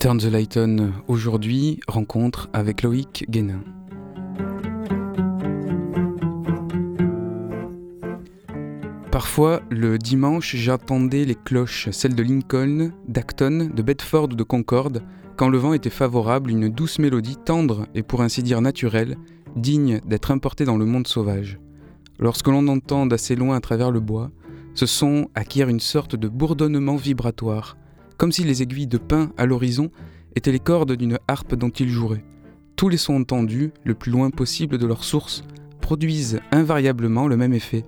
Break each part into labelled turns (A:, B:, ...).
A: Turn the Light On aujourd'hui, rencontre avec Loïc Guénin. Parfois, le dimanche, j'attendais les cloches, celles de Lincoln, d'Acton, de Bedford ou de Concorde, quand le vent était favorable, une douce mélodie tendre et pour ainsi dire naturelle, digne d'être importée dans le monde sauvage. Lorsque l'on entend d'assez loin à travers le bois, ce son acquiert une sorte de bourdonnement vibratoire, comme si les aiguilles de pin à l'horizon étaient les cordes d'une harpe dont il jouerait. Tous les sons entendus, le plus loin possible de leur source, produisent invariablement le même effet,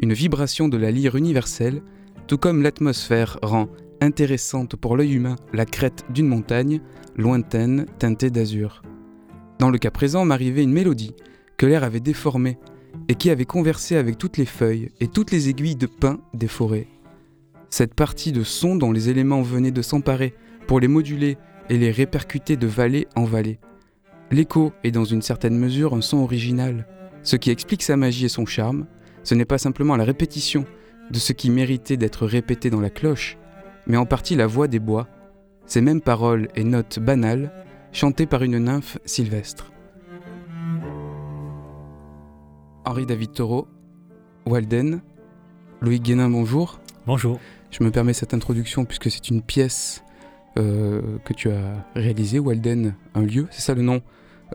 A: une vibration de la lyre universelle, tout comme l'atmosphère rend intéressante pour l'œil humain la crête d'une montagne, lointaine, teintée d'azur. Dans le cas présent m'arrivait une mélodie que l'air avait déformée et qui avait conversé avec toutes les feuilles et toutes les aiguilles de pin des forêts. Cette partie de son dont les éléments venaient de s'emparer pour les moduler et les répercuter de vallée en vallée. L'écho est dans une certaine mesure un son original, ce qui explique sa magie et son charme. Ce n'est pas simplement la répétition de ce qui méritait d'être répété dans la cloche, mais en partie la voix des bois, ces mêmes paroles et notes banales chantées par une nymphe sylvestre. Henri David Thoreau, Walden, Loïc Guénin, bonjour.
B: Bonjour.
A: Je me permets cette introduction puisque c'est une pièce euh, que tu as réalisée, Walden, un lieu, c'est ça le nom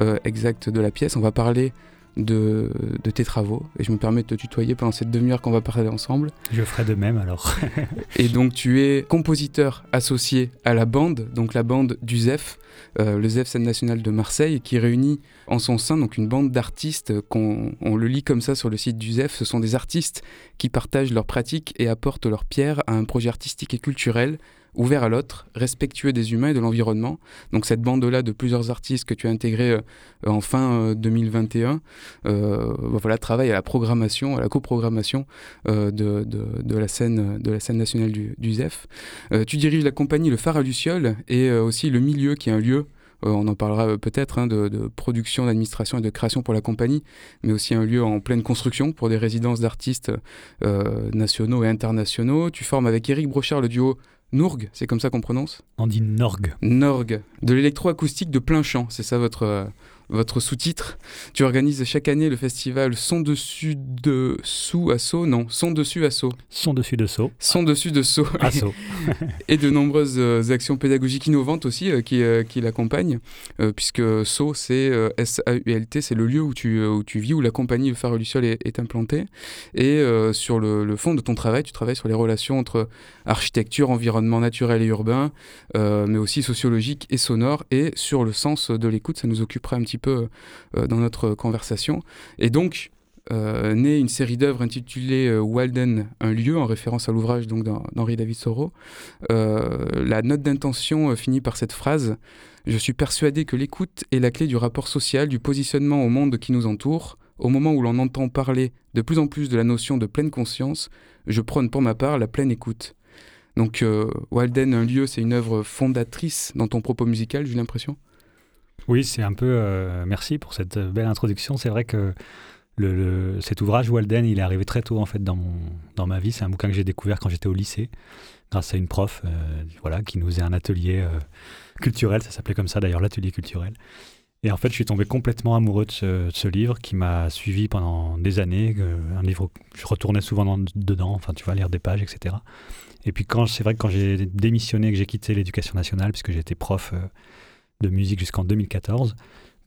A: euh, exact de la pièce. On va parler de, de tes travaux et je me permets de te tutoyer pendant cette demi-heure qu'on va parler ensemble.
B: Je ferai de même alors.
A: Et donc tu es compositeur associé à la bande, donc la bande du ZEF, euh, le ZEF Scène Nationale de Marseille, qui réunit en son sein donc une bande d'artistes qu'on on le lit comme ça sur le site du ZEF. Ce sont des artistes qui partagent leurs pratiques et apportent leur pierre à un projet artistique et culturel ouvert à l'autre, respectueux des humains et de l'environnement. Donc cette bande-là de plusieurs artistes que tu as intégrés euh, en fin euh, 2021, euh, bah voilà, travaille à la programmation, à la coprogrammation euh, de, de, la scène, de la scène nationale du, ZEF. Euh, tu diriges la compagnie Le Phare à Luciole et euh, aussi Le Milieu, qui est un lieu euh, on en parlera euh, peut-être hein, de, production, d'administration et de création pour la compagnie, mais aussi un lieu en pleine construction pour des résidences d'artistes euh, nationaux et internationaux. Tu formes avec Eric Brochard le duo Nourg, c'est comme ça qu'on prononce?
B: On dit Norg.
A: Norg, de l'électroacoustique de plein champ, c'est ça votre, euh, votre sous-titre. Tu organises chaque année le festival Son dessus de sous assaut, non, Son dessus assaut,
B: Son dessus de saut.
A: Son dessus de saut,
B: Assaut.
A: et de nombreuses euh, actions pédagogiques innovantes aussi euh, qui, euh, qui l'accompagnent, euh, puisque SAUT, c'est S-A-U-L-T, c'est le lieu où tu, où tu vis, où la compagnie Le Phare Luciole est, est implantée. Et sur le, le fond de ton travail, tu travailles sur les relations entre architecture, environnement naturel et urbain, mais aussi sociologique et sonore, et sur le sens de l'écoute, ça nous occupera un petit peu euh, dans notre conversation. Et donc, euh, naît une série d'œuvres intitulée euh, Walden, un lieu, en référence à l'ouvrage d'Henri David Thoreau. La note d'intention finit par cette phrase Je suis persuadé que l'écoute est la clé du rapport social, du positionnement au monde qui nous entoure. Au moment où l'on entend parler de plus en plus de la notion de pleine conscience, je prône pour ma part la pleine écoute. Donc, Walden, un lieu, c'est une œuvre fondatrice dans ton propos musical, j'ai l'impression?
B: Oui, c'est un peu. euh, merci pour cette euh, belle introduction. C'est vrai que le, cet ouvrage Walden, il est arrivé très tôt en fait dans, dans ma vie. C'est un bouquin que j'ai découvert quand j'étais au lycée, grâce à une prof, euh, voilà, qui nous faisait un atelier culturel. Ça s'appelait comme ça d'ailleurs, l'atelier culturel. Et en fait, je suis tombé complètement amoureux de ce, livre qui m'a suivi pendant des années. un livre, où je retournais souvent dans- dedans, enfin, tu vois, lire des pages, etc. Et puis, quand c'est vrai que quand j'ai démissionné, que j'ai quitté l'éducation nationale, puisque j'étais prof de musique jusqu'en 2014,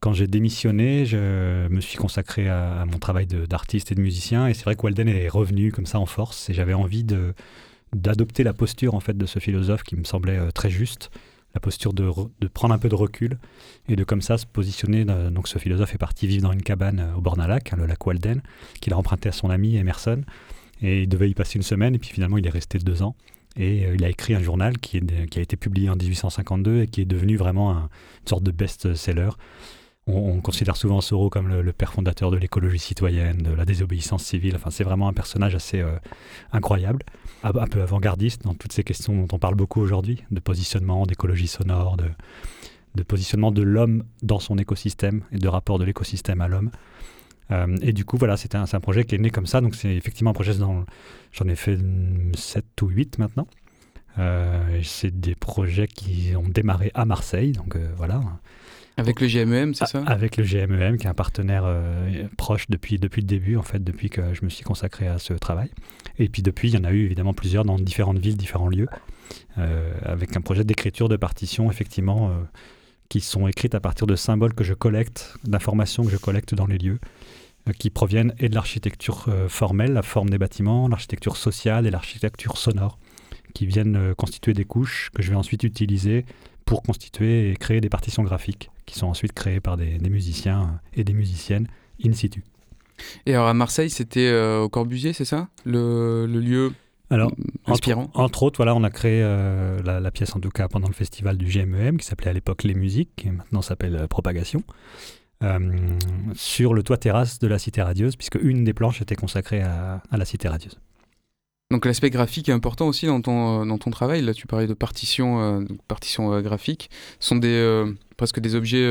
B: quand j'ai démissionné, je me suis consacré à, mon travail d'artiste et de musicien. Et c'est vrai que Walden est revenu comme ça en force. Et j'avais envie d'adopter la posture en fait de ce philosophe qui me semblait euh, très juste, la posture de, de prendre un peu de recul et de comme ça se positionner. donc ce philosophe est parti vivre dans une cabane euh, au bord d'un lac, hein, le lac Walden, qu'il a emprunté à son ami Emerson. Et il devait y passer une semaine, et puis finalement il est resté deux ans. Et il a écrit un journal qui, a été publié en 1852 et qui est devenu vraiment une sorte de best-seller. On, considère souvent Soro comme le, père fondateur de l'écologie citoyenne, de la désobéissance civile. Enfin, c'est vraiment un personnage assez incroyable, un, peu avant-gardiste dans toutes ces questions dont on parle beaucoup aujourd'hui, de positionnement, d'écologie sonore, de positionnement de l'homme dans son écosystème et de rapport de l'écosystème à l'homme. Euh, et du coup, voilà, c'est un, un, projet qui est né comme ça. Donc, c'est effectivement un projet dans. J'en ai fait 7 ou 8 maintenant. Euh, c'est des projets qui ont démarré à Marseille. Donc, euh, voilà.
A: Avec le GMEM, c'est ça?
B: Avec le GMEM, qui est un partenaire proche depuis, depuis le début, en fait, depuis que je me suis consacré à ce travail. Et puis, depuis, il y en a eu évidemment plusieurs dans différentes villes, différents lieux, avec un projet d'écriture de partition, effectivement qui sont écrites à partir de symboles que je collecte, d'informations que je collecte dans les lieux, euh, qui proviennent et de l'architecture euh, formelle, la forme des bâtiments, l'architecture sociale et l'architecture sonore, qui viennent euh, constituer des couches que je vais ensuite utiliser pour constituer et créer des partitions graphiques, qui sont ensuite créées par des, musiciens et des musiciennes in situ.
A: Et alors à Marseille, c'était au Corbusier, c'est ça? Le, le lieu
B: alors, Entre, entre, autres, voilà, on a créé euh, la, pièce, en tout cas, pendant le festival du GMEM, qui s'appelait à l'époque Les Musiques, qui maintenant s'appelle euh, Propagation, euh, sur le toit terrasse de la Cité Radieuse, puisque une des planches était consacrée à, la Cité Radieuse.
A: Donc l'aspect graphique est important aussi dans ton, dans ton travail. Là, tu parlais de partitions partition graphiques. Ce sont des, presque des objets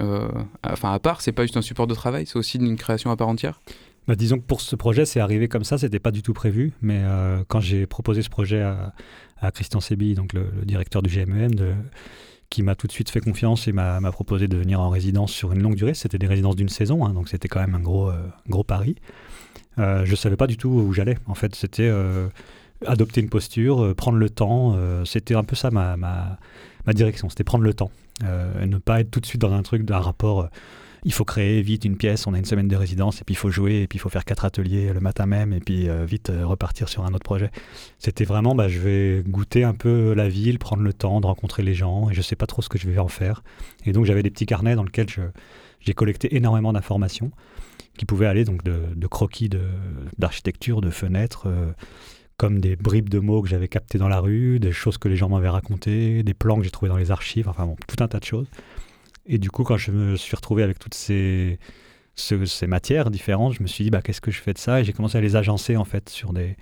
A: enfin, à part, c'est pas juste un support de travail, c'est aussi une création à part entière?
B: Bah, disons que pour ce projet, c'est arrivé comme ça, c'était pas du tout prévu, mais euh, quand j'ai proposé ce projet à, Christian Sebi, donc le, directeur du GMEM, de, qui m'a tout de suite fait confiance et m'a proposé de venir en résidence sur une longue durée, c'était des résidences d'une saison, hein, donc c'était quand même un gros, euh, gros pari. Euh, je savais pas du tout où j'allais, en fait, c'était euh, adopter une posture, prendre le temps, c'était un peu ça ma, ma, ma direction, c'était prendre le temps, ne pas être tout de suite dans un truc d'un rapport il faut créer vite une pièce, on a une semaine de résidence, et puis il faut jouer, et puis il faut faire quatre ateliers le matin même, et puis euh, vite euh, repartir sur un autre projet. C'était vraiment, bah, je vais goûter un peu la ville, prendre le temps de rencontrer les gens, et je ne sais pas trop ce que je vais en faire. Et donc j'avais des petits carnets dans lesquels j'ai collecté énormément d'informations qui pouvaient aller donc de, croquis d'architecture, de, fenêtres, euh, comme des bribes de mots que j'avais captés dans la rue, des choses que les gens m'avaient racontées, des plans que j'ai trouvés dans les archives, enfin bon, tout un tas de choses. Et du coup, quand je me suis retrouvé avec toutes ces, matières différentes, je me suis dit, bah, qu'est-ce que je fais de ça? Et j'ai commencé à les agencer en fait sur des,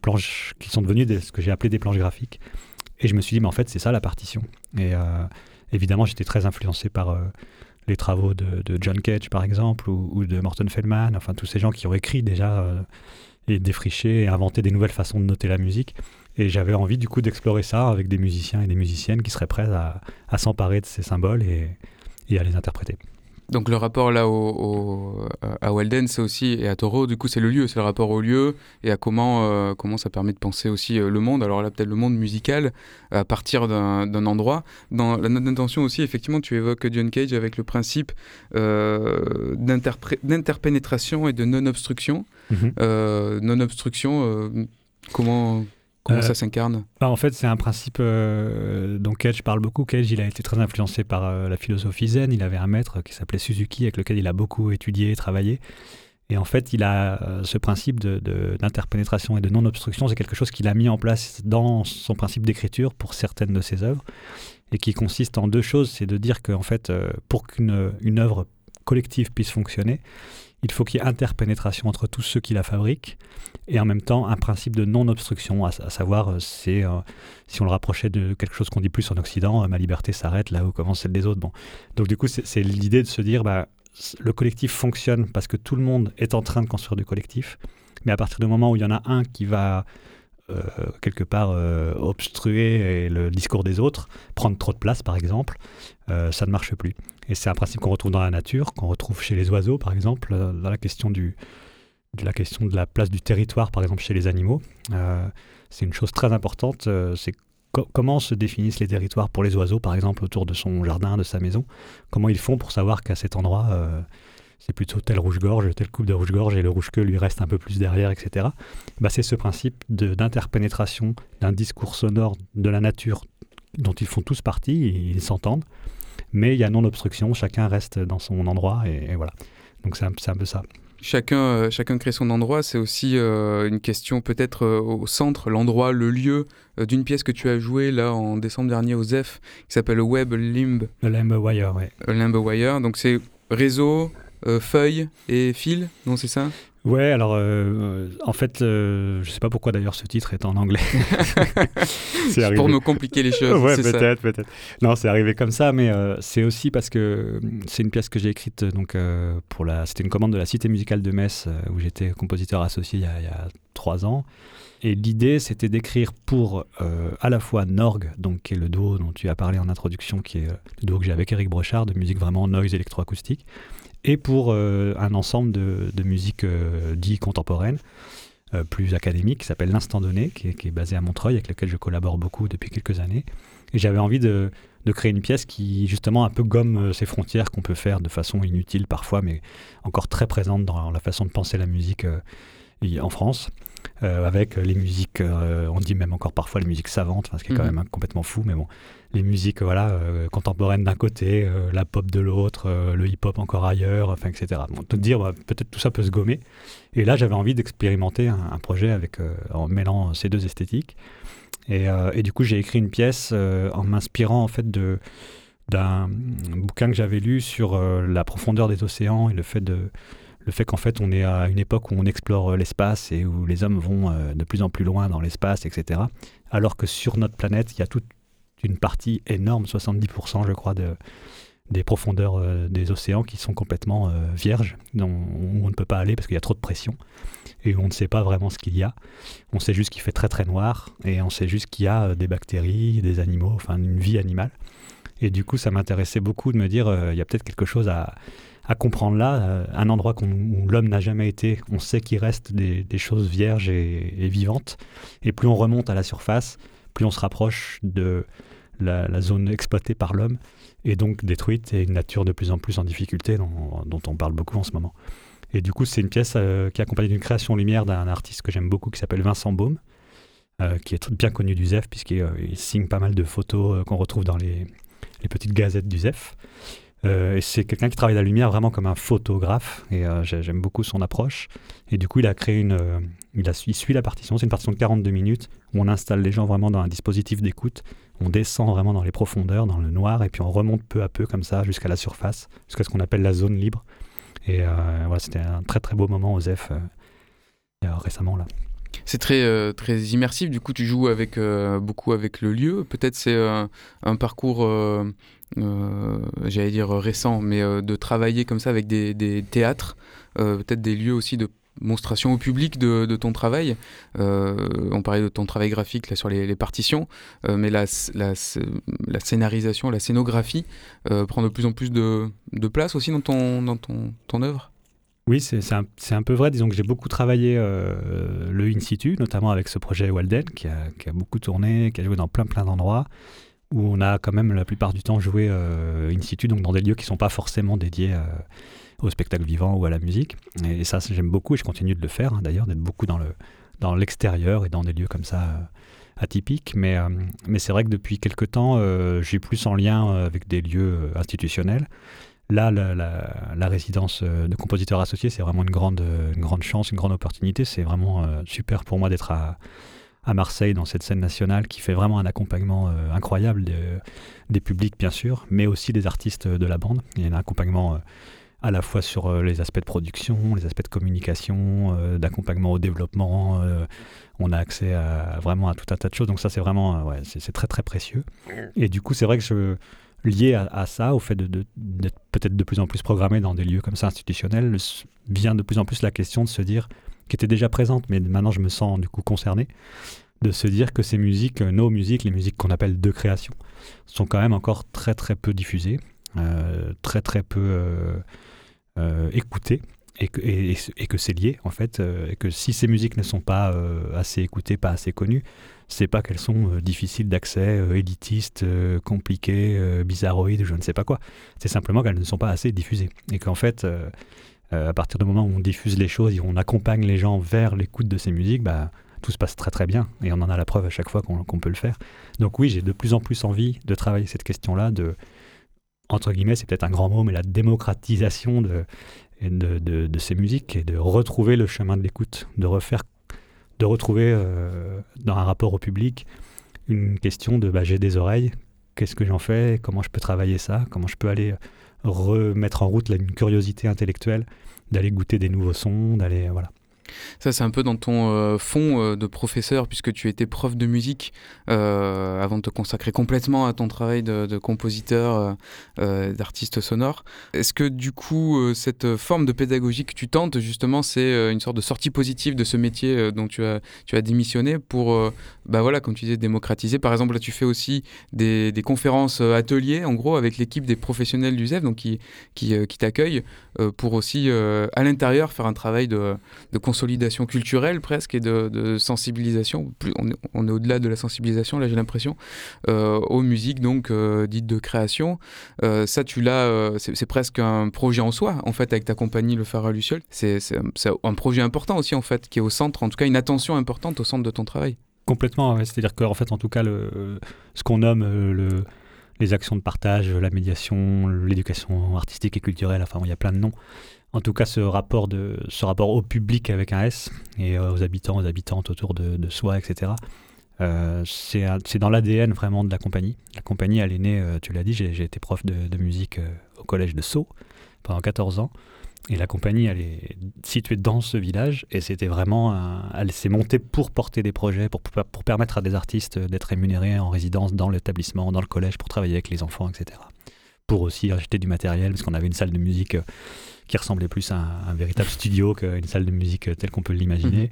B: planches qui sont devenues ce que j'ai appelé des planches graphiques. Et je me suis dit, mais en fait, c'est ça la partition. Et euh, évidemment, j'étais très influencé par euh, les travaux de, de, John Cage, par exemple, ou, de Morton Feldman, enfin, tous ces gens qui ont écrit déjà euh, et défriché et inventé des nouvelles façons de noter la musique. Et j'avais envie du coup d'explorer ça avec des musiciens et des musiciennes qui seraient prêts à, s'emparer de ces symboles et, à les interpréter.
A: Donc le rapport là au, à Walden, c'est aussi, et à Taureau, du coup c'est le lieu, c'est le rapport au lieu et à comment, euh, comment ça permet de penser aussi euh, le monde. Alors là peut-être le monde musical à partir d'un endroit. Dans la note d'intention aussi, effectivement, tu évoques John Cage avec le principe euh, d'interpénétration et de non-obstruction. Mhm. non-obstruction, comment... Comment euh, ça s'incarne
B: bah, En fait, c'est un principe euh, dont Cage parle beaucoup. Cage, il a été très influencé par euh, la philosophie zen. Il avait un maître qui s'appelait Suzuki, avec lequel il a beaucoup étudié et travaillé. Et en fait, il a ce principe d'interpénétration de, et de non-obstruction. C'est quelque chose qu'il a mis en place dans son principe d'écriture pour certaines de ses œuvres, et qui consiste en deux choses. C'est de dire qu'en fait, pour qu'une une œuvre collective puisse fonctionner, il faut qu'il y ait interpénétration entre tous ceux qui la fabriquent et en même temps un principe de non-obstruction, à, savoir euh, euh, si on le rapprochait de quelque chose qu'on dit plus en Occident, euh, ma liberté s'arrête là où commence celle des autres. Bon. Donc du coup c'est l'idée de se dire bah, le collectif fonctionne parce que tout le monde est en train de construire du collectif, mais à partir du moment où il y en a un qui va quelque part obstruer le discours des autres, prendre trop de place par exemple, ça ne marche plus. Et c'est un principe qu'on retrouve dans la nature, qu'on retrouve chez les oiseaux, par exemple, euh, dans la question, du, de la question de la place du territoire, par exemple, chez les animaux. Euh, c'est une chose très importante. Euh, c'est comment se définissent les territoires pour les oiseaux, par exemple, autour de son jardin, de sa maison? Comment ils font pour savoir qu'à cet endroit, c'est plutôt tel rouge-gorge, tel coupe de rouge-gorge, et le rouge-queue lui reste un peu plus derrière, etc. Bah, c'est ce principe d'interpénétration d'un discours sonore de la nature dont ils font tous partie, ils s'entendent, mais il y a non-obstruction, chacun reste dans son endroit, et, voilà. Donc c'est un, un, peu ça.
A: chacun, euh, chacun crée son endroit. C'est aussi euh, une question peut-être euh, au centre, l'endroit, le lieu d'une pièce que tu as jouée là en décembre dernier au ZEF, qui s'appelle Web Limb.
B: Le Limb Wire, ouais.
A: Limb Wire. Donc c'est réseau, feuille et fil, non c'est ça?
B: Ouais, alors euh, en fait, euh, je sais pas pourquoi d'ailleurs ce titre est en anglais.
A: c'est pour me compliquer les choses.
B: ouais, peut-être, peut-être. Non, c'est arrivé comme ça, mais euh, c'est aussi parce que c'est une pièce que j'ai écrite donc pour la. C'était une commande de la Cité musicale de Metz où j'étais compositeur associé il y, a, il y a trois ans. Et l'idée, c'était d'écrire pour à la fois Norg, donc qui est le duo dont tu as parlé en introduction, qui est le duo que j'ai avec Eric Brochard, de musique vraiment noise électroacoustique et pour euh, un ensemble de, musique euh, dit contemporaine, euh, plus académique, qui s'appelle L'Instant Donné, qui est, basé à Montreuil, avec lequel je collabore beaucoup depuis quelques années. Et j'avais envie de, créer une pièce qui, justement, un peu gomme ces frontières qu'on peut faire de façon inutile parfois, mais encore très présente dans la façon de penser la musique en France. Avec les musiques, on dit même encore parfois les musiques savantes, ce qui est quand mhm. même complètement fou, mais bon, les musiques voilà, euh, contemporaines d'un côté, euh, la pop de l'autre, euh, le hip-hop encore ailleurs, enfin, etc. Bon, te dire, bah, peut-être tout ça peut se gommer. Et là, j'avais envie d'expérimenter un, projet avec, en mêlant ces deux esthétiques. Et, et du coup, j'ai écrit une pièce en m'inspirant en fait de d'un bouquin que j'avais lu sur la profondeur des océans et le fait de le fait qu'en fait on est à une époque où on explore l'espace et où les hommes vont de plus en plus loin dans l'espace, etc. Alors que sur notre planète, il y a tout, une partie énorme, 70% je crois, de, des profondeurs euh, des océans qui sont complètement euh, vierges, où on ne peut pas aller parce qu'il y a trop de pression et on ne sait pas vraiment ce qu'il y a. On sait juste qu'il fait très très noir et on sait juste qu'il y a euh, des bactéries, des animaux, enfin une vie animale. Et du coup, ça m'intéressait beaucoup de me dire, il y a peut-être quelque chose à, à comprendre là, un endroit où l'homme n'a jamais été. On sait qu'il reste des, choses vierges et, vivantes. Et plus on remonte à la surface, plus on se rapproche de, la, zone exploitée par l'homme et donc détruite et une nature de plus en plus en difficulté dont, on parle beaucoup en ce moment. Et du coup, c'est une pièce euh, qui est accompagnée d'une création lumière d'un artiste que j'aime beaucoup qui s'appelle Vincent Baume, euh, qui est bien connu du ZEF puisqu'il euh, signe pas mal de photos qu'on retrouve dans les, les, petites gazettes du ZEF. Et c'est quelqu'un qui travaille la lumière vraiment comme un photographe et j'aime beaucoup son approche. Et du coup, il a créé une, a, il suit la partition, c'est une partition de 42 minutes où on installe les gens vraiment dans un dispositif d'écoute on descend vraiment dans les profondeurs, dans le noir, et puis on remonte peu à peu comme ça jusqu'à la surface, jusqu'à ce qu'on appelle la zone libre. Et euh, c'était un très très beau moment aux F euh, récemment là.
A: C'est très, euh, très immersif, du coup tu joues avec, beaucoup avec le lieu. Peut-être c'est un parcours, j'allais dire récent, mais de travailler comme ça avec des, théâtres, peut-être des lieux aussi de monstration au public de, ton travail. Euh, on parlait de ton travail graphique là, sur les, partitions, euh, mais la, la, scénarisation, la scénographie euh, prend de plus en plus de, place aussi dans ton, dans ton œuvre?
B: Oui, c'est un, un, peu vrai. Disons que j'ai beaucoup travaillé le in situ, notamment avec ce projet Walden, qui a, qui a beaucoup tourné, qui a joué dans plein plein d'endroits, où on a quand même la plupart du temps joué in situ, donc dans des lieux qui ne sont pas forcément dédiés au spectacle vivant ou à la musique. Et, ça, j'aime beaucoup et je continue de le faire, hein, d'ailleurs, d'être beaucoup dans, le, dans l'extérieur et dans des lieux comme ça euh, atypiques. Mais, euh, mais c'est vrai que depuis quelque temps, euh, j'ai plus en lien avec des lieux institutionnels. Là, la, résidence de compositeurs associés, c'est vraiment une grande, une grande chance, une grande opportunité. C'est vraiment super pour moi d'être à, à Marseille dans cette scène nationale qui fait vraiment un accompagnement incroyable des publics bien sûr, mais aussi des artistes de la bande. Il y a un accompagnement à la fois sur euh, les aspects de production, les aspects de communication, euh, d'accompagnement au développement. Euh, on a accès à, vraiment à tout un tas de choses. Donc ça, c'est vraiment, c'est très très précieux. Et du coup, c'est vrai que lié à, ça, au fait d'être de, peut-être de plus en plus programmé dans des lieux comme ça institutionnels, vient de plus en plus la question de se dire, qui était déjà présente, mais maintenant je me sens du coup concerné, de se dire que ces musiques, nos musiques, les musiques qu'on appelle de création, sont quand même encore très très peu diffusées, très très peu euh, écouter et que, et, que c'est lié en fait, euh, et que si ces musiques ne sont pas euh, assez écoutées, pas assez connues, c'est pas qu'elles sont difficiles d'accès, élitistes, compliquées, bizarroïdes, je ne sais pas quoi. C'est simplement qu'elles ne sont pas assez diffusées. Et qu'en fait, à partir du moment où on diffuse les choses et on accompagne les gens vers l'écoute de ces musiques, bah, tout se passe très très bien. Et on en a la preuve à chaque fois qu'on peut le faire. Donc oui, j'ai de plus en plus envie de travailler cette question-là, de entre guillemets, c'est peut-être un grand mot, mais la démocratisation de, ces musiques et de retrouver le chemin de l'écoute, de refaire, de retrouver dans un rapport au public une question de bah, j'ai des oreilles, qu'est-ce que j'en fais, comment je peux travailler ça, comment je peux aller remettre en route une curiosité intellectuelle, d'aller goûter des nouveaux sons, d'aller voilà.
A: Ça, c'est un peu dans ton euh, fond euh, de professeur, puisque tu étais prof de musique euh, avant de te consacrer complètement à ton travail de, compositeur, d'artiste sonore. Est-ce que du coup, cette forme de pédagogie que tu tentes, justement, c'est une sorte de sortie positive de ce métier dont tu as, tu as démissionné pour, bah voilà, comme tu disais, démocratiser? Par exemple, là, tu fais aussi des, conférences ateliers, en gros, avec l'équipe des professionnels du ZEF, donc qui, qui, qui t'accueillent pour aussi, à l'intérieur, faire un travail de, de consolidation culturelle presque et de, sensibilisation. on, est, au-delà de la sensibilisation, là j'ai l'impression, euh, aux musiques donc euh, dites de création. Euh, ça, tu l'as, c'est, presque un projet en soi en fait avec ta compagnie Le Phare à Luciole. C'est, un projet important aussi en fait qui est au centre, en tout cas une attention importante au centre de ton travail.
B: Complètement, c'est-à-dire qu'en fait, en tout cas, le, ce qu'on nomme le, les actions de partage, la médiation, l'éducation artistique et culturelle, enfin, il y a plein de noms en tout cas ce rapport, de, ce rapport au public avec un S et euh, aux habitants, aux habitantes autour de, soi, etc. Euh, c'est dans l'ADN vraiment de la compagnie. La compagnie, elle est née, euh, tu l'as dit, j'ai été prof de, musique au collège de Sceaux pendant 14 ans. Et la compagnie, elle est située dans ce village et c'était vraiment, elle s'est montée pour porter des projets, pour, pour permettre à des artistes d'être rémunérés en résidence dans l'établissement, dans le collège, pour travailler avec les enfants, etc. Pour aussi acheter du matériel, parce qu'on avait une salle de musique qui ressemblait plus à un, véritable studio qu'une salle de musique telle qu'on peut l'imaginer. Mhm.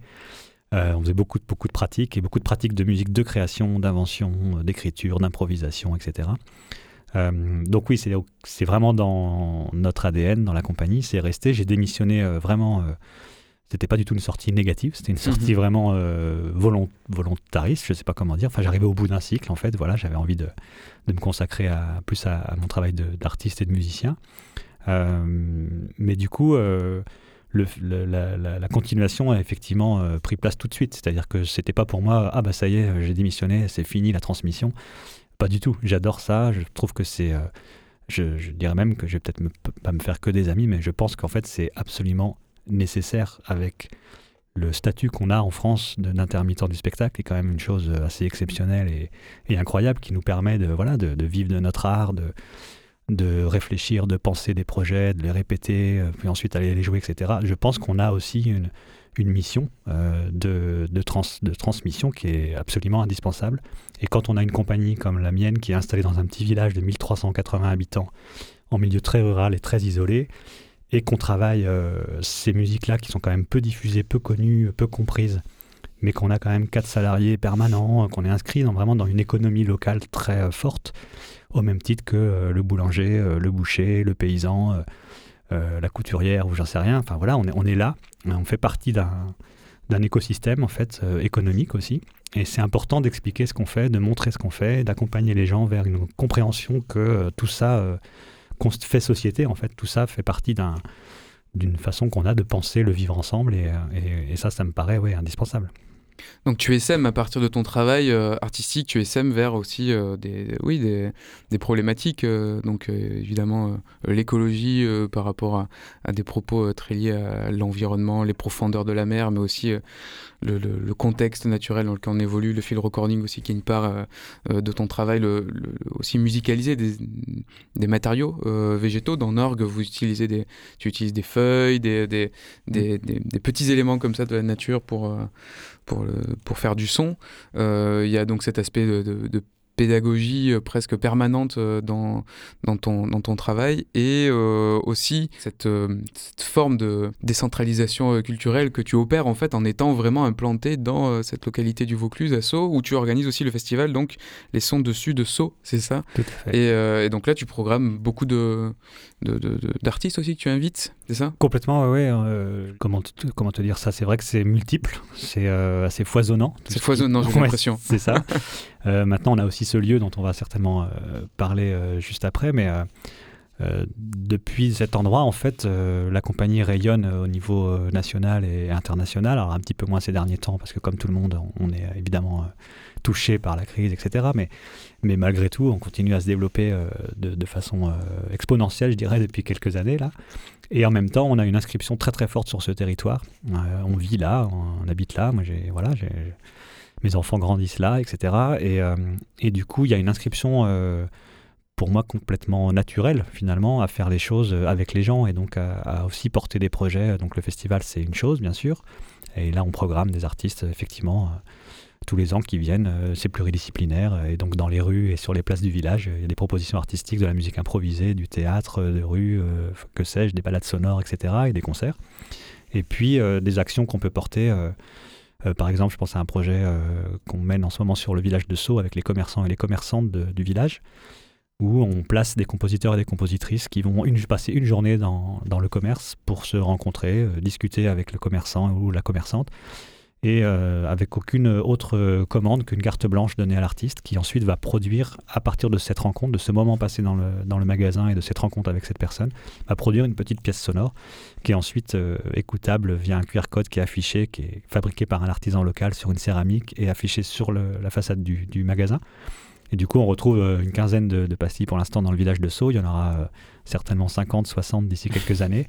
B: Euh, on faisait beaucoup, beaucoup de pratiques et beaucoup de pratiques de musique de création, d'invention, euh, d'écriture, d'improvisation, etc. Euh, donc oui, c'est vraiment dans notre ADN, dans la compagnie, c'est resté. J'ai démissionné vraiment. C'était pas du tout une sortie négative, c'était une mhm. sortie vraiment volontariste, je sais pas comment dire. Enfin, j'arrivais au bout d'un cycle en fait. Voilà, j'avais envie de, de, me consacrer à, plus à, à mon travail d'artiste et de musicien. Euh, mais du coup, euh, le, la, continuation a effectivement euh, pris place tout de suite. C'est-à-dire que c'était pas pour moi, ah bah ça y est, j'ai démissionné, c'est fini la transmission. Pas du tout. J'adore ça. Je trouve que c'est. je, dirais même que je vais peut-être pas me faire que des amis, mais je pense qu'en fait c'est absolument nécessaire avec le statut qu'on a en France d'intermittent du spectacle est quand même une chose assez exceptionnelle et, incroyable qui nous permet de, voilà, de, vivre de notre art, de, de réfléchir, de penser des projets, de les répéter, euh, puis ensuite aller les jouer, etc. Je pense qu'on a aussi une, mission euh, de, de, de, transmission qui est absolument indispensable. Et quand on a une compagnie comme la mienne qui est installée dans un petit village de 1380 habitants, en milieu très rural et très isolé, et qu'on travaille euh, ces musiques-là qui sont quand même peu diffusées, peu connues, peu comprises, mais qu'on a quand même quatre salariés permanents, qu'on est inscrit dans, vraiment dans une économie locale très forte, au même titre que euh, le boulanger, euh, le boucher, le paysan, euh, la couturière ou j'en sais rien. Enfin voilà, on est, là, on fait partie d'un d'un écosystème en fait économique aussi. Et c'est important d'expliquer ce qu'on fait, de montrer ce qu'on fait, d'accompagner les gens vers une compréhension que tout ça fait société. En fait, tout ça fait partie d'un d'une façon qu'on a de penser le vivre ensemble. Et, et, ça, ça me paraît ouais, indispensable.
A: Donc tu essaimes à partir de ton travail euh, artistique, tu essaimes vers aussi euh, des, oui, des, des problématiques. Euh, donc évidemment l'écologie par rapport à, des propos très liés à l'environnement, les profondeurs de la mer, mais aussi le, contexte naturel dans lequel on évolue, le fil recording aussi qui est une part de ton travail, le, aussi musicaliser des, des matériaux végétaux. Dans Norgue, vous utilisez des, tu utilises des feuilles, des, des, des, des petits éléments comme ça de la nature pour pour, pour faire du son. Euh, il y a donc cet aspect de, de pédagogie euh, presque permanente euh, dans, dans, ton, dans ton travail et euh, aussi cette, cette, forme de décentralisation culturelle que tu opères en fait en étant vraiment implanté dans cette localité du Vaucluse à Sceaux où tu organises aussi le festival donc les sons dessus de Sceaux c'est ça?
B: Tout à fait.
A: Et, et, donc là tu programmes beaucoup de, d'artistes aussi que tu invites c'est ça?
B: Complètement oui. comment, te, comment te dire ça? C'est vrai que c'est multiple c'est assez foisonnant.
A: C'est foisonnant j'ai l'impression.
B: c'est ça. Maintenant on a aussi ce lieu dont on va certainement euh, parler euh, juste après, mais depuis cet endroit, en fait, la compagnie rayonne au niveau national et international. Alors un petit peu moins ces derniers temps, parce que comme tout le monde, on est évidemment touché par la crise, etc. Mais, mais malgré tout, on continue à se développer euh, de, façon euh, exponentielle, je dirais, depuis quelques années là. Et en même temps, on a une inscription très très forte sur ce territoire. Euh, on vit là, on, habite là. Moi, j'ai voilà, mes enfants grandissent là, etc. Et, et, du coup, il y a une inscription pour moi complètement naturelle finalement à faire des choses avec les gens et donc à, aussi porter des projets. Donc le festival, c'est une chose, bien sûr. Et là, on programme des artistes effectivement tous les ans qui viennent. Euh, c'est pluridisciplinaire. Et donc, dans les rues et sur les places du village, il y a des propositions artistiques, de la musique improvisée, du théâtre, de rue, euh, que sais-je, des balades sonores, etc. et des concerts. Et puis, euh, des actions qu'on peut porter. par exemple, je pense à un projet qu'on mène en ce moment sur le village de Sceaux avec les commerçants et les commerçantes du village, où on place des compositeurs et des compositrices qui vont une, passer une journée dans, dans, le commerce pour se rencontrer, discuter avec le commerçant ou la commerçante, et euh, avec aucune autre commande qu'une carte blanche donnée à l'artiste qui ensuite va produire à partir de cette rencontre, de ce moment passé dans le, dans le magasin et de cette rencontre avec cette personne, va produire une petite pièce sonore qui est ensuite euh, écoutable via un QR code qui est affiché, qui est fabriqué par un artisan local sur une céramique et affiché sur la façade du, magasin. Et du coup, on retrouve euh, une quinzaine de, pastilles pour l'instant dans le village de Sceaux. Il y en aura certainement 50, 60 d'ici quelques années.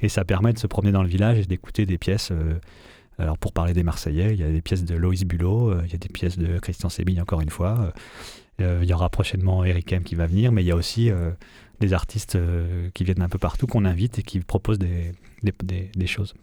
B: Et ça permet de se promener dans le village et d'écouter des pièces alors pour parler des Marseillais, il y a des pièces de Loïs Bulot, euh, il y a des pièces de Christian Sébigne encore une fois. Euh, euh, il y aura prochainement Eric M qui va venir, mais il y a aussi des artistes qui viennent d'un peu partout qu'on invite et qui proposent des choses.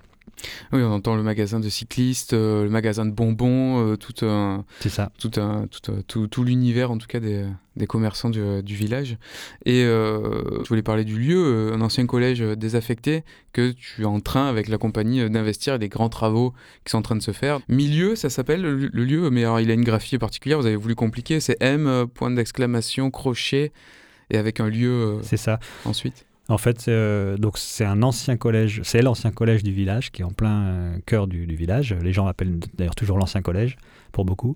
A: Oui, on entend le magasin de cyclistes, euh, le magasin de bonbons, euh, tout un,
B: ça.
A: tout, un, tout, tout, l'univers en tout cas des, des commerçants du, du, village. Et euh, je voulais parler du lieu, un ancien collège désaffecté que tu es en train avec la compagnie d'investir et des grands travaux qui sont en train de se faire. Milieu, ça s'appelle le, lieu, mais alors il a une graphie particulière. Vous avez voulu compliquer, c'est M point d'exclamation crochet et avec un lieu.
B: c'est ça.
A: Ensuite.
B: En fait, euh, donc c'est un ancien collège, c'est l'ancien collège du village qui est en plein euh, cœur du, village. Les gens l'appellent d'ailleurs toujours l'ancien collège pour beaucoup.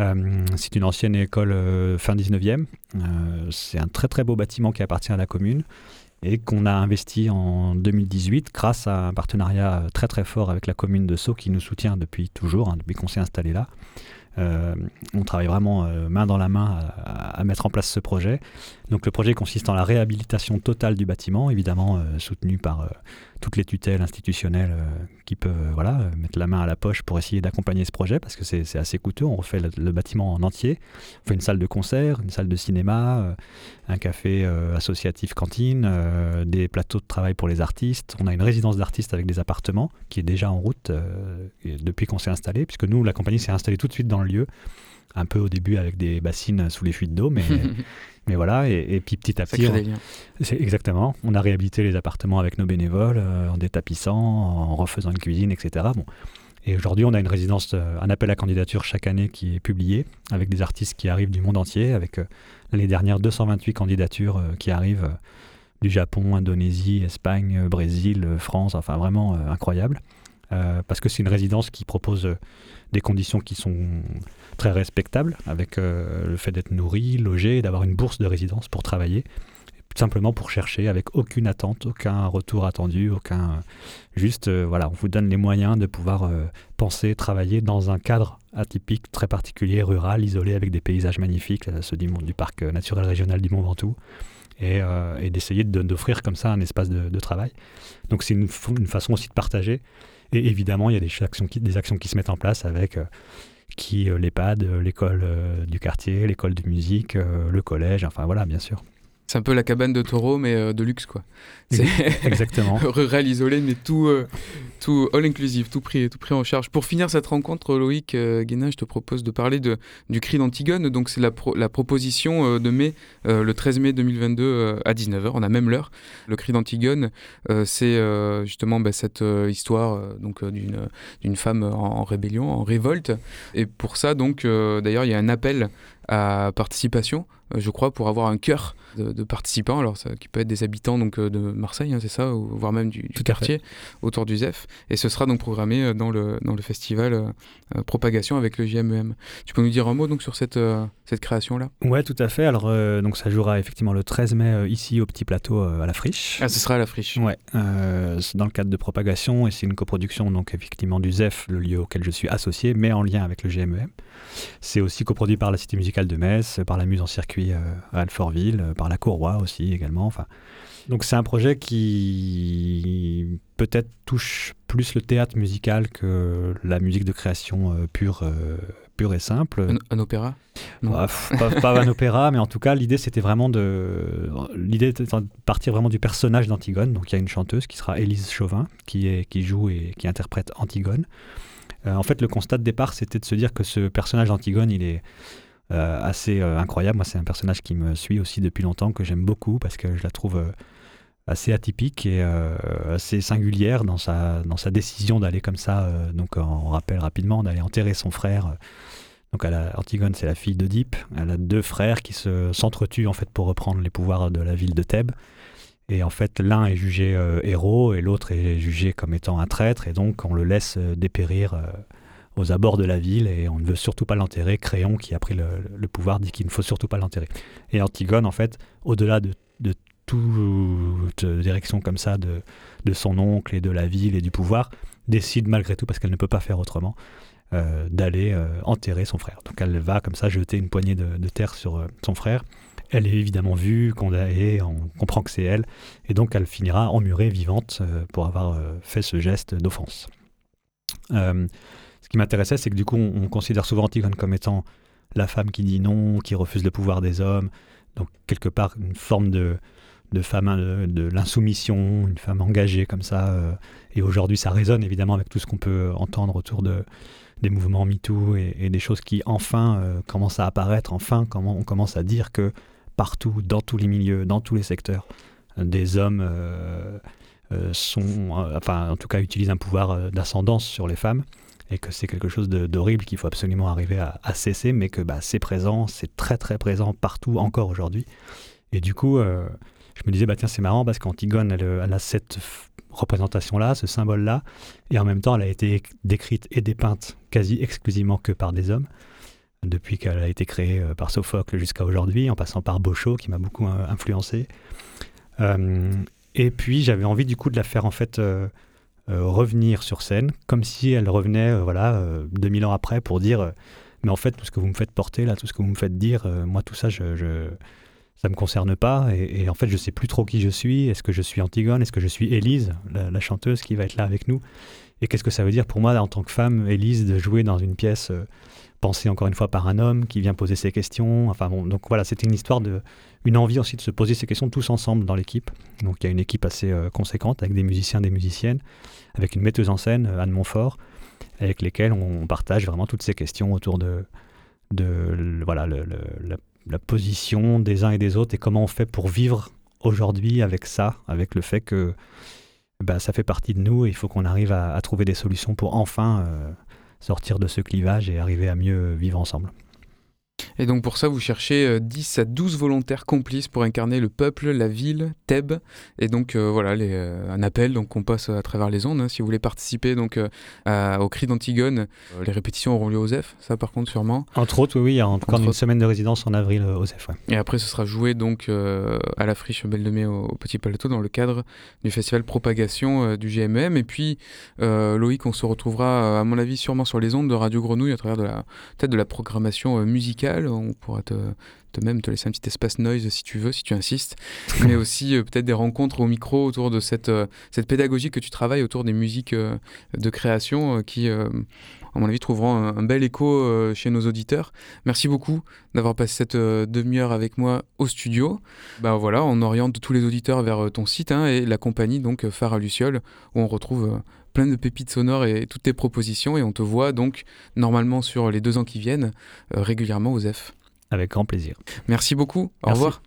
B: Euh, c'est une ancienne école fin 19e. c'est un très très beau bâtiment qui appartient à la commune et qu'on a investi en 2018 grâce à un partenariat très très fort avec la commune de Sceaux qui nous soutient depuis toujours, hein, depuis qu'on s'est installé là. Euh, on travaille vraiment euh, main dans la main à, mettre en place ce projet. Donc le projet consiste en la réhabilitation totale du bâtiment, évidemment euh, soutenu par toutes les tutelles institutionnelles qui peuvent voilà, mettre la main à la poche pour essayer d'accompagner ce projet, parce que c'est assez coûteux. On refait le, bâtiment en entier. On fait une salle de concert, une salle de cinéma, un café associatif cantine, des plateaux de travail pour les artistes. On a une résidence d'artistes avec des appartements qui est déjà en route depuis qu'on s'est installé, puisque nous, la compagnie s'est installée tout de suite dans le lieu, un peu au début avec des bassines sous les fuites d'eau, mais, mais voilà, et, puis petit à petit,
A: c'est
B: exactement, on a réhabilité les appartements avec nos bénévoles, euh, en détapissant, en refaisant une cuisine, etc. Bon. Et aujourd'hui, on a une résidence, euh, un appel à candidature chaque année qui est publié, avec des artistes qui arrivent du monde entier, avec euh, l'année dernière 228 candidatures qui arrivent du Japon, Indonésie, Espagne, Brésil, France, enfin vraiment incroyable. Parce que c'est une résidence qui propose des conditions qui sont très respectables, avec euh, le fait d'être nourri, logé, d'avoir une bourse de résidence pour travailler, simplement pour chercher, avec aucune attente, aucun retour attendu, aucun... Juste, euh, voilà, on vous donne les moyens de pouvoir euh, penser, travailler dans un cadre atypique, très particulier, rural, isolé, avec des paysages magnifiques, ceux du, du parc naturel régional du Mont Ventoux. Et, d'essayer d'offrir comme ça un espace de, travail. Donc c'est une, façon aussi de partager et évidemment, il y a des actions qui, des actions qui se mettent en place avec euh, qui euh, l'EHPAD, euh, l'école du quartier, l'école de musique, le collège, enfin voilà, bien sûr.
A: C'est un peu la cabane de taureau, mais de luxe, quoi.
B: C'est exactement.
A: rural isolé, mais tout, tout all inclusive, tout pris, tout pris en charge. Pour finir cette rencontre, Loïc euh, Guénin, je te propose de parler de, du cri d'Antigone. Donc, c'est la, la, proposition euh, de mai, euh, le 13 mai 2022 à 19h. On a même l'heure. Le cri d'Antigone, c'est justement bah, cette histoire donc d'une femme en, rébellion, en révolte. Et pour ça, donc, d'ailleurs, il y a un appel à participation, euh, je crois, pour avoir un cœur de, participants, alors ça, qui peut être des habitants donc euh, de Marseille, hein, c'est ça, ou, voire même du, quartier autour du ZEF. Et ce sera donc programmé euh, dans le, dans le festival Propagation avec le JMEM. Tu peux nous dire un mot donc sur cette, cette création-là?
B: Ouais, tout à fait. Alors, donc ça jouera effectivement le 13 mai ici au Petit Plateau à la Friche.
A: Ah, ce sera à la Friche.
B: Ouais, dans le cadre de Propagation, et c'est une coproduction donc effectivement du ZEF, le lieu auquel je suis associé, mais en lien avec le JMEM. C'est aussi coproduit par la Cité musicale de Metz, par la Muse en circuit à Alfortville, par la Courroie aussi également. Enfin, donc c'est un projet qui peut-être touche plus le théâtre musical que la musique de création euh, pure, euh, pure et simple.
A: Un, opéra?
B: Bah, pas, un opéra, mais en tout cas l'idée c'était vraiment de l'idée était de partir vraiment du personnage d'Antigone. Donc il y a une chanteuse qui sera Élise Chauvin qui, est, qui joue et qui interprète Antigone. Euh, en fait le constat de départ c'était de se dire que ce personnage d'Antigone il est euh, assez euh, incroyable. Moi, c'est un personnage qui me suit aussi depuis longtemps, que j'aime beaucoup parce que je la trouve euh, assez atypique et assez singulière dans sa, dans sa décision d'aller comme ça. donc, on rappelle rapidement, d'aller enterrer son frère. Donc, Antigone, c'est la fille d'Oedipe. Elle a deux frères qui se, s'entretuent en fait pour reprendre les pouvoirs de la ville de Thèbes. Et en fait, l'un est jugé héros et l'autre est jugé comme étant un traître. Et donc, on le laisse dépérir aux abords de la ville et on ne veut surtout pas l'enterrer. Créon, qui a pris le, pouvoir, dit qu'il ne faut surtout pas l'enterrer. Et Antigone, en fait, au-delà de, toute direction comme ça de, de, son oncle et de la ville et du pouvoir, décide malgré tout, parce qu'elle ne peut pas faire autrement, euh, d'aller euh, enterrer son frère. Donc elle va comme ça jeter une poignée de, terre sur euh, son frère. Elle est évidemment vue, condamnée, on comprend que c'est elle, et donc elle finira emmurée, vivante, pour avoir fait ce geste d'offense qui m'intéressait, c'est que du coup, on, considère souvent Antigone comme étant la femme qui dit non, qui refuse le pouvoir des hommes. Donc, quelque part, une forme de, femme de, de l'insoumission, une femme engagée comme ça. Euh, et aujourd'hui, ça résonne évidemment avec tout ce qu'on peut entendre autour de, des mouvements MeToo et, et des choses qui enfin euh, commencent à apparaître. Enfin, comment on commence à dire que partout, dans tous les milieux, dans tous les secteurs, des hommes euh, sont, enfin, en tout cas, utilisent un pouvoir d'ascendance sur les femmes et que c'est quelque chose d'horrible qu'il faut absolument arriver à, cesser, mais que bah, c'est présent, c'est très très présent partout encore aujourd'hui. Et du coup, euh, je me disais, bah, tiens, c'est marrant parce qu'Antigone, elle, elle, a cette représentation-là, ce symbole-là, et en même temps, elle a été décrite et dépeinte quasi exclusivement que par des hommes, depuis qu'elle a été créée euh, par Sophocle jusqu'à aujourd'hui, en passant par Bochot, qui m'a beaucoup euh, influencé. et puis, j'avais envie du coup de la faire en fait euh, revenir sur scène, comme si elle revenait euh, voilà, 2000 euh, ans après pour dire Mais en fait, tout ce que vous me faites porter, là, tout ce que vous me faites dire, moi, tout ça, je, je ça me concerne pas. Et, en fait, je sais plus trop qui je suis. Est-ce que je suis Antigone? Est-ce que je suis Élise, la, chanteuse qui va être là avec nous? Et qu'est-ce que ça veut dire pour moi, en tant que femme, Élise, de jouer dans une pièce pensée encore une fois par un homme qui vient poser ses questions Enfin bon, donc voilà, c'était une histoire de, une envie aussi de se poser ces questions tous ensemble dans l'équipe. Donc il y a une équipe assez euh, conséquente avec des musiciens, des musiciennes, avec une metteuse en scène, Anne Montfort, avec lesquelles on partage vraiment toutes ces questions autour de, de voilà, la, position des uns et des autres et comment on fait pour vivre aujourd'hui avec ça, avec le fait que bah, ça fait partie de nous et il faut qu'on arrive à, trouver des solutions pour enfin euh, sortir de ce clivage et arriver à mieux vivre ensemble.
A: Et donc pour ça, vous cherchez 10 euh, à 12 volontaires complices pour incarner le peuple, la ville, Thèbes. Et donc euh, voilà, les, euh, un appel donc on passe à travers les ondes. Hein. si vous voulez participer donc au cri d'Antigone, les répétitions auront lieu au ZEF, ça par contre sûrement.
B: Entre autres, oui, il y a encore une semaine de résidence en avril au ZEF.
A: Et après, ce sera joué donc à la friche Belle de Mai au, Petit Plateau dans le cadre du festival Propagation du GMM. Et puis Loïc, on se retrouvera à mon avis sûrement sur les ondes de Radio Grenouille à travers de la peut-être de la programmation musicale on pourra te, même te laisser un petit espace noise si tu veux, si tu insistes, mais aussi euh, peut-être des rencontres au micro autour de cette, euh, cette pédagogie que tu travailles autour des musiques euh, de création qui, à mon avis, trouveront un, bel écho chez nos auditeurs. Merci beaucoup d'avoir passé cette demi-heure avec moi au studio. Ben voilà, on oriente tous les auditeurs vers ton site hein, et la compagnie donc Phare à Luciole où on retrouve plein de pépites sonores et toutes tes propositions et on te voit donc normalement sur les deux ans qui viennent euh, régulièrement aux F.
B: Avec grand plaisir.
A: Merci beaucoup. Au revoir.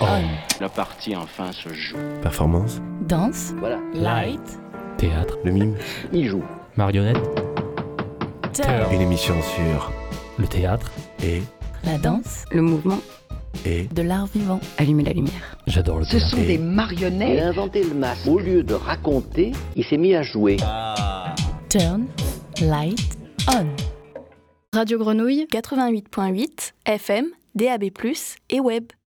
C: Oh. La partie enfin se joue.
D: Performance.
E: Danse.
C: Voilà.
E: Light.
D: Théâtre. Le mime.
C: Il joue.
D: Marionnette. Une émission sur
B: Le théâtre.
D: et
E: La danse.
F: Le mouvement.
D: Et
E: De l'art vivant.
F: Allumer la lumière.
B: J'adore le
G: Ce sont
D: Et-
G: des
C: Il
G: marionnettes.
C: a inventé le masque. Au lieu de raconter, il s'est mis à jouer.
E: Turn. Light. On.
H: Radio Grenouille 88.8 FM, DAB+, et web.